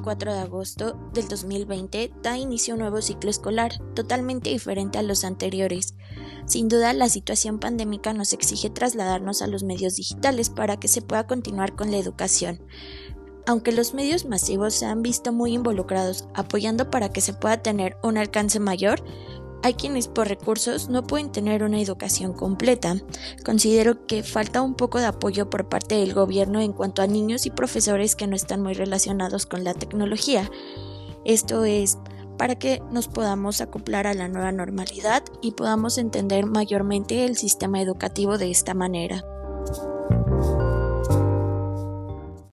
24 de agosto del 2020 da inicio a un nuevo ciclo escolar, totalmente diferente a los anteriores. Sin duda, la situación pandémica nos exige trasladarnos a los medios digitales para que se pueda continuar con la educación. Aunque los medios masivos se han visto muy involucrados apoyando para que se pueda tener un alcance mayor, hay quienes por recursos no pueden tener una educación completa. Considero que falta un poco de apoyo por parte del gobierno en cuanto a niños y profesores que no están muy relacionados con la tecnología. Esto es para que nos podamos acoplar a la nueva normalidad y podamos entender mayormente el sistema educativo de esta manera.